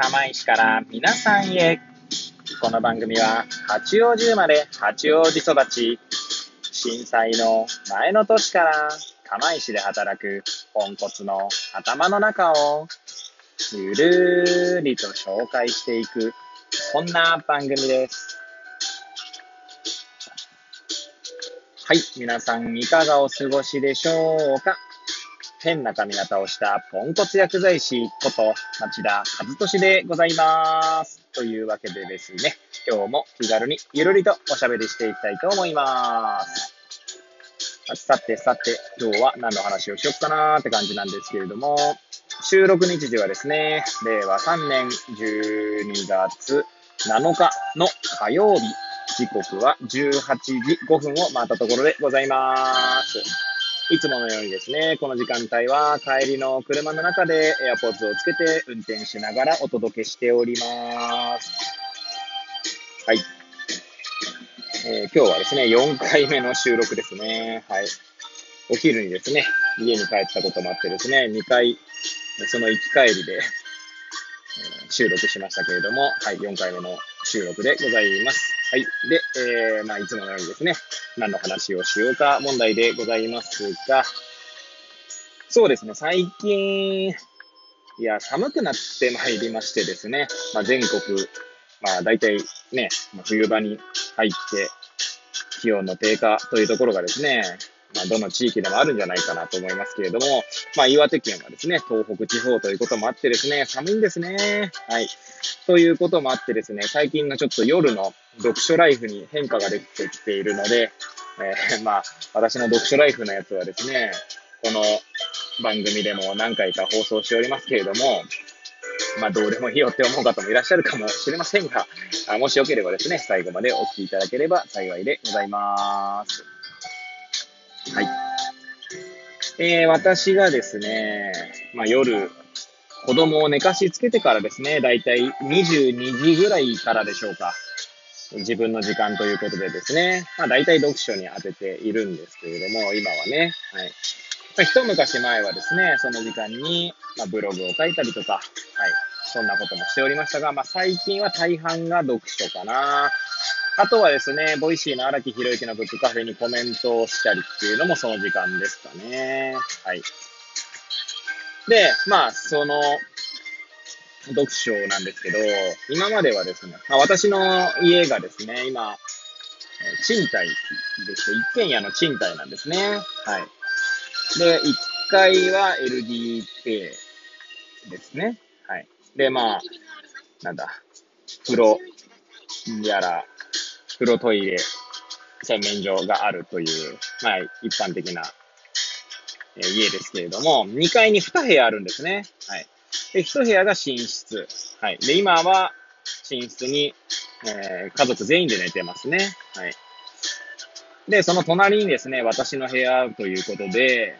釜石から皆さんへ。この番組は八王子生まれ八王子育ち、震災の前の年から釜石で働くポンコツの頭の中をゆるーりと紹介していく、そんな番組です。はい、皆さんいかがお過ごしでしょうか？変な髪型をしたポンコツ薬剤師こと町田和俊でございます。というわけでですね、今日も気軽にゆるりとおしゃべりしていきたいと思います。さてさて、今日は何の話をしよっかなーって感じなんですけれども、収録日時はですね、令和3年12月7日の火曜日、時刻は18時5分を回ったところでございます。いつものようにですね、この時間帯は帰りの車の中で AirPods をつけて運転しながらお届けしております。はい。えー今日はですね、4回目の収録ですね。はい。お昼にですね、家に帰ったこともあってですね、2回、その行き帰りで、えー収録しましたけれども、はい、4回目の収録でございます。はい。で、えー、まあ、いつものようにですね、何の話をしようか問題でございますが、そうですね、最近、いや、寒くなってまいりましてですね、まあ、全国、まあ、大体ね、冬場に入って、気温の低下というところがですね、まあ、どの地域でもあるんじゃないかなと思いますけれども、まあ、岩手県はですね、東北地方ということもあってですね、寒いんですね。はい。ということもあってですね、最近のちょっと夜の読書ライフに変化が出てきているので、えーまあ、私の読書ライフのやつはですね、この番組でも何回か放送しておりますけれども、まあ、どうでもいいよって思う方もいらっしゃるかもしれませんが、もしよければですね、最後までお聞きいただければ幸いでございます。はい。えー私がですね、まあ、夜、子供を寝かしつけてからですね、だいたい22時ぐらいからでしょうか。自分の時間ということでですね、まあ、大体読書に当てているんですけれども、今はね、はい。ま、一昔前はですね、その時間に、まあ、ブログを書いたりとか、はい。そんなこともしておりましたが、まあ、最近は大半が読書かな。あとはですね、ボイシーの荒木博之のブックカフェにコメントをしたりっていうのもその時間ですかね。はい。で、まあ、その、読書なんですけど、今まではですね、まあ、私の家がですね、今、賃貸です。一軒家の賃貸なんですね。はい。で、1階は LDK ですね。はい。で、まあ、なんだ、風呂やら、風呂トイレ、洗面所があるという、まあ、一般的な、えー家ですけれども、2階に2部屋あるんですね。はい。で、1部屋が寝室。はい。で、今は寝室に、えー家族全員で寝てますね。はい。で、その隣にですね、私の部屋ということで、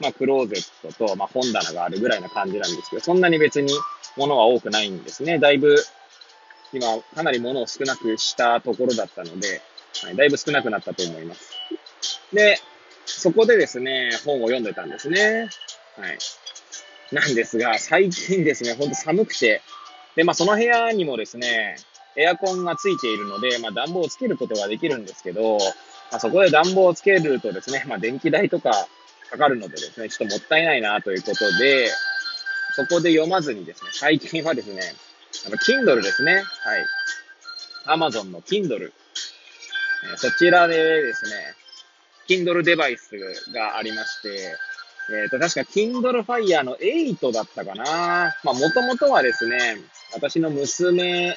まあ、クローゼットと、まあ、本棚があるぐらいな感じなんですけど、そんなに別に物は多くないんですね。だいぶ、今、かなり物を少なくしたところだったので、はい、だいぶ少なくなったと思います。で、そこでですね、本を読んでたんですね。はい。なんですが、最近ですね、ほんと寒くて、で、まあ、その部屋にもですね、エアコンがついているので、まあ、暖房をつけることができるんですけど、まあ、そこで暖房をつけるとですね、まあ、電気代とかかかるのでですね、ちょっともったいないなということで、そこで読まずにですね、最近はですね、あの、Kindle ですね。はい。Amazon の Kindle。えそちらでですね、Kindle デバイスがありまして、えっ、と、確か Kindle Fire の8だったかな。まあ、もともとはですね、私の娘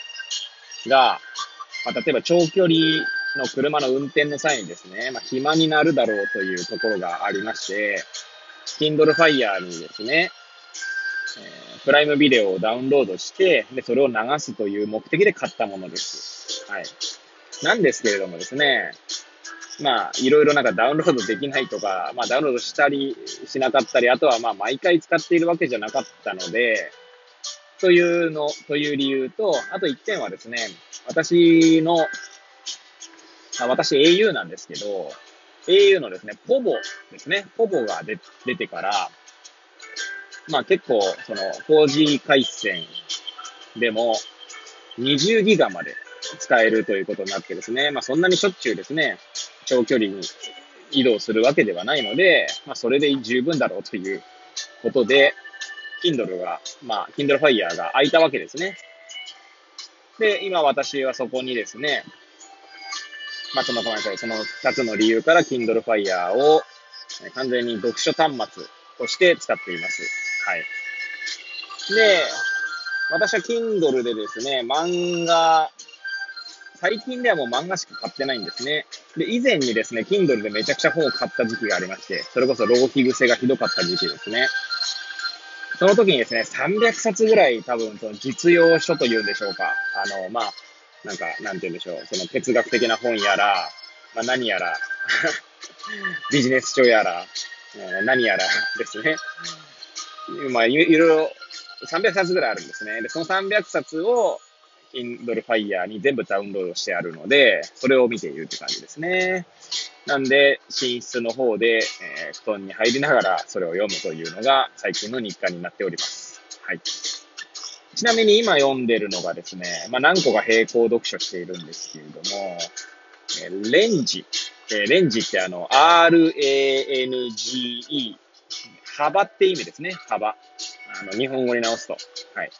が、まあ、例えば長距離の車の運転の際にですね、まあ、暇になるだろうというところがありまして、Kindle Fire にですね、プライムビデオをダウンロードして、で、それを流すという目的で買ったものです。はい。なんですけれどもですね、まあ、いろいろなんかダウンロードできないとか、まあ、ダウンロードしたりしなかったり、あとはまあ、毎回使っているわけじゃなかったので、というの、という理由と、あと一点はですね、私の、あ私 au なんですけど、au のですね、ポボですね、ポボが出出てから、まあ結構、その 4G 回線でも、20ギガまで使えるということになってですね、まあそんなにしょっちゅうですね、長距離に移動するわけではないので、まあそれで十分だろうということで、Kindle が、まあ Kindle Fire が空いたわけですね。で、今私はそこにですね、まあその、ごめんなさい、その2つの理由から Kindle Fire を完全に読書端末として使っています。はい。で、私は Kindle でですね、漫画、最近ではもう漫画しか買ってないんですね。で、以前にですね、Kindle でめちゃくちゃ本を買った時期がありまして、それこそ浪費癖がひどかった時期ですね。その時にですね、300冊ぐらい多分その実用書というんでしょうか。あの、まあ、なんか、なんて言うんでしょう。その哲学的な本やら、まあ何やら ビジネス書やら、何やらですね。まあ、いろいろ300冊ぐらいあるんですね。で、その300冊を Kindle Fire に全部ダウンロードしてあるので、それを見ているって感じですね。なんで、寝室の方で、えー、布団に入りながらそれを読むというのが最近の日課になっております。はい。ちなみに今読んでるのがですね、まあ何個か並行読書しているんですけれども、えー、レンジ。えー、レンジってあの、R-A-N-G-E。幅って意味ですね。幅。あの、日本語に直すと。はい。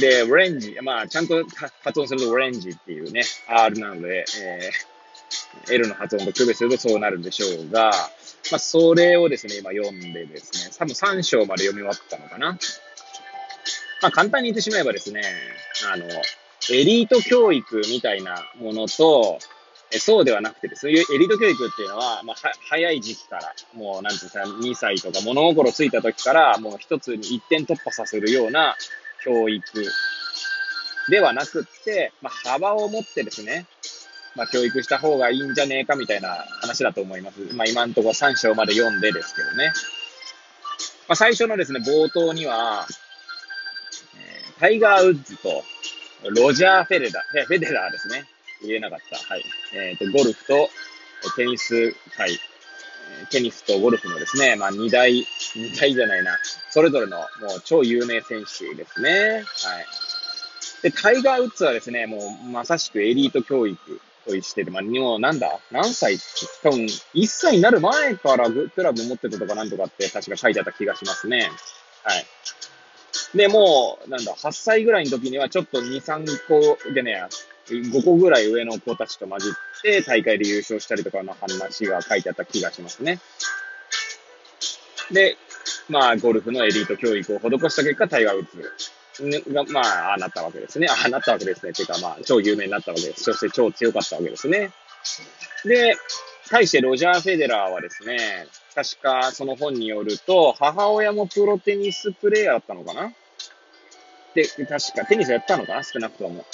で、オレンジ。まあ、ちゃんと発音するとオレンジっていうね、R なので、えー、L の発音と区別するとそうなるんでしょうが、まあ、それをですね、今読んでですね、多分3章まで読み終わったのかな。まあ、簡単に言ってしまえばですね、あの、エリート教育みたいなものと、そうではなくてですね、エリート教育っていうのは、まあ、は早い時期から、もう、なんていうんですか、2歳とか物心ついた時から、もう一つに一点突破させるような教育ではなくって、まあ、幅を持ってですね、まあ、教育した方がいいんじゃねえかみたいな話だと思います。まあ、今のところ3章まで読んでですけどね。まあ、最初のですね、冒頭には、え、タイガー・ウッズと、ロジャー・フェレダ、フェデラーですね。言えなかった。はい。えっ、ー、と、ゴルフとテニス界、テニスとゴルフのですね、まあ、二大、二大じゃないな、それぞれのもう超有名選手ですね。はい。で、タイガー・ウッズはですね、もうまさしくエリート教育としてて、まあ、もうなんだ？何歳？多分、1歳になる前からクラブ持ってたとかなんとかって確か書いてあった気がしますね。はい。で、もう、なんだ、8歳ぐらいの時にはちょっと2、3個でね、5個ぐらい上の子たちと混じって大会で優勝したりとかの話が書いてあった気がしますね。で、まあ、ゴルフのエリート教育を施した結果、タイガー・ウッズが、まあ、ああなったわけですね。ああなったわけですね。ていうか、まあ、超有名になったわけです。そして超強かったわけですね。で、対してロジャー・フェデラーはですね、確かその本によると、母親もプロテニスプレイヤーだったのかなで、確かテニスやったのかな？少なくとも。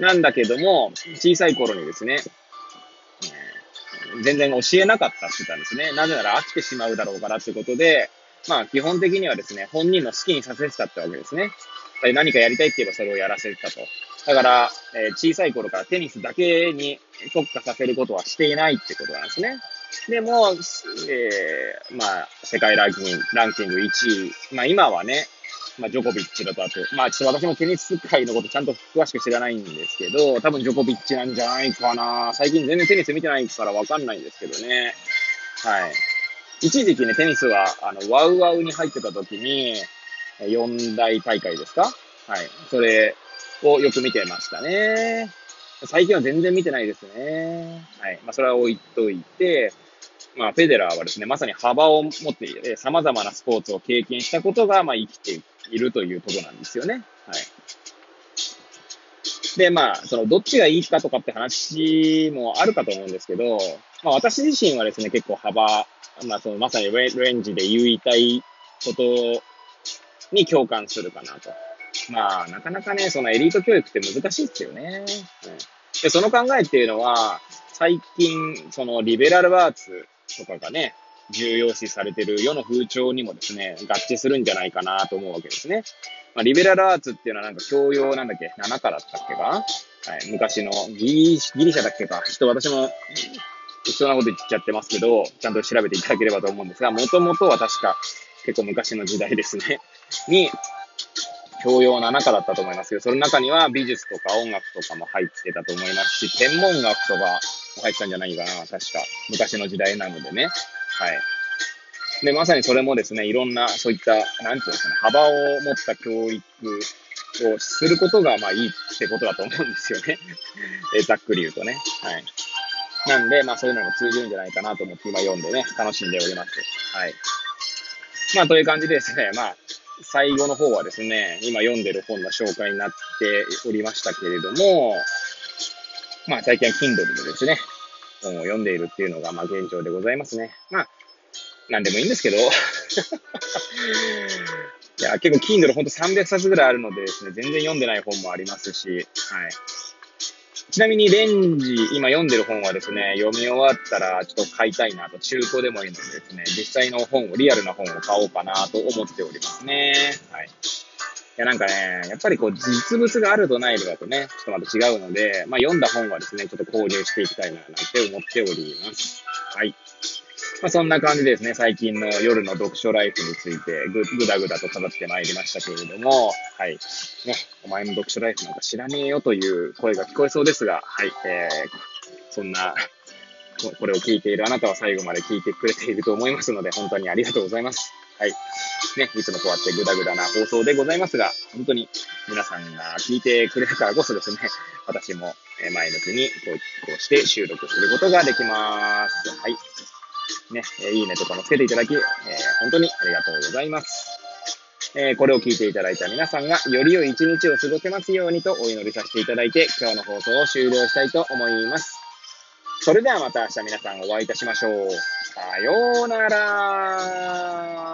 なんだけども、小さい頃にですね、全然教えなかったって言ったんですね。なぜなら飽きてしまうだろうからということで、まあ基本的にはですね、本人の好きにさせてたってわけですね。何かやりたいって言えばそれをやらせてたと。だから、えー、小さい頃からテニスだけに特化させることはしていないってことなんですね。でも、えー、まあ、世界ランキング、ランキング1位。まあ今はね、まあ、ジョコビッチだとあと、まあ、ちょっと私もテニス界のことちゃんと詳しく知らないんですけど、多分ジョコビッチなんじゃないかな。最近全然テニス見てないからわかんないんですけどね。はい。一時期ね、テニスは、あの、ワウワウに入ってた時に、四大大会ですか？はい。それをよく見てましたね。最近は全然見てないですね。はい。まあ、それは置いといて、まあ、フェデラーはですね、まさに幅を持っている、様々なスポーツを経験したことが、まあ、生きていいるということなんですよね。はい。で、まあ、その、どっちがいいかとかって話もあるかと思うんですけど、まあ、私自身はですね、結構幅、まあ、その、まさにレンジで言いたいことに共感するかなと。まあ、なかなかね、そのエリート教育って難しいですよね。うん、で、その考えっていうのは、最近、そのリベラルアーツとかがね、重要視されてる世の風潮にもですね、合致するんじゃないかなと思うわけですね。まあ、リベラルアーツっていうのはなんか教養なんだっけ ?7 かだったっけか？はい、昔のギリギリシャだっけか？ちょっと私も適当なこと言っちゃってますけど、ちゃんと調べていただければと思うんですが、もともとは確か結構昔の時代ですね。に、教養な中だったと思いますけど、その中には美術とか音楽とかも入ってたと思いますし、天文学とかも入ったんじゃないかな、確か。昔の時代なのでね。はい。で、まさにそれもですね、いろんな、そういった、なんていうんですかね、幅を持った教育をすることが、まあいいってことだと思うんですよね。えざっくり言うとね。はい。なんで、まあそういうのも通じるんじゃないかなと思って今読んでね、楽しんでおります。はい。まあという感じでですね、まあ、最後の方はですね、今読んでる本の紹介になっておりましたけれども、まあ最近は Kindle でですね、本を読んでいるっていうのが、まあ現状でございますね。まあ、なんでもいいんですけど、いや、結構 Kindle ほんと300冊ぐらいあるのでですね、全然読んでない本もありますし、はい。ちなみにレンジ、今読んでる本はですね、読み終わったらちょっと買いたいなと、中古でもいいのでですね、実際の本を、リアルな本を買おうかなと思っておりますね。はい。や、なんかね、やっぱりこう、実物があるとないのだとね、ちょっとまた違うので、まあ読んだ本はですね、ちょっと購入していきたいな、なんて思っております。はい。まあ、そんな感じでですね、最近の夜の読書ライフについてぐ、ぐだぐだと語ってまいりましたけれども、はい。ね、お前の読書ライフなんか知らねえよという声が聞こえそうですが、はい。えー、そんな、これを聞いているあなたは最後まで聞いてくれていると思いますので、本当にありがとうございます。はい。ね、いつもこうやってぐだぐだな放送でございますが、本当に皆さんが聞いてくれるからこそですね、私も前向きにこうして収録することができます。はい。ね、いいねとかもつけていただき、えー、本当にありがとうございます。えー、これを聞いていただいた皆さんがより良い一日を過ごせますようにとお祈りさせていただいて、今日の放送を終了したいと思います。それではまた明日皆さんお会いいたしましょう。さようなら。